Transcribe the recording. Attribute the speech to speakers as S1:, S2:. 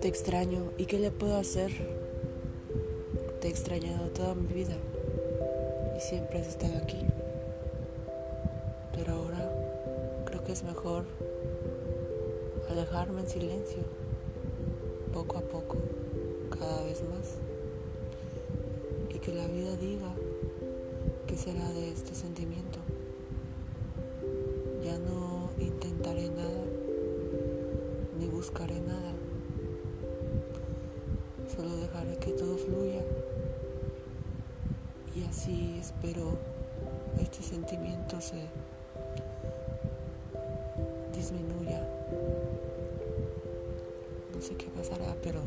S1: Te extraño y qué le puedo hacer. Te he extrañado toda mi vida y siempre has estado aquí. Pero ahora creo que es mejor alejarme en silencio, poco a poco, cada vez más. Y que la vida diga qué será de este sentimiento. Intentaré nada, ni buscaré nada. Solo dejaré que todo fluya. Y así espero este sentimiento se disminuya. No sé qué pasará, pero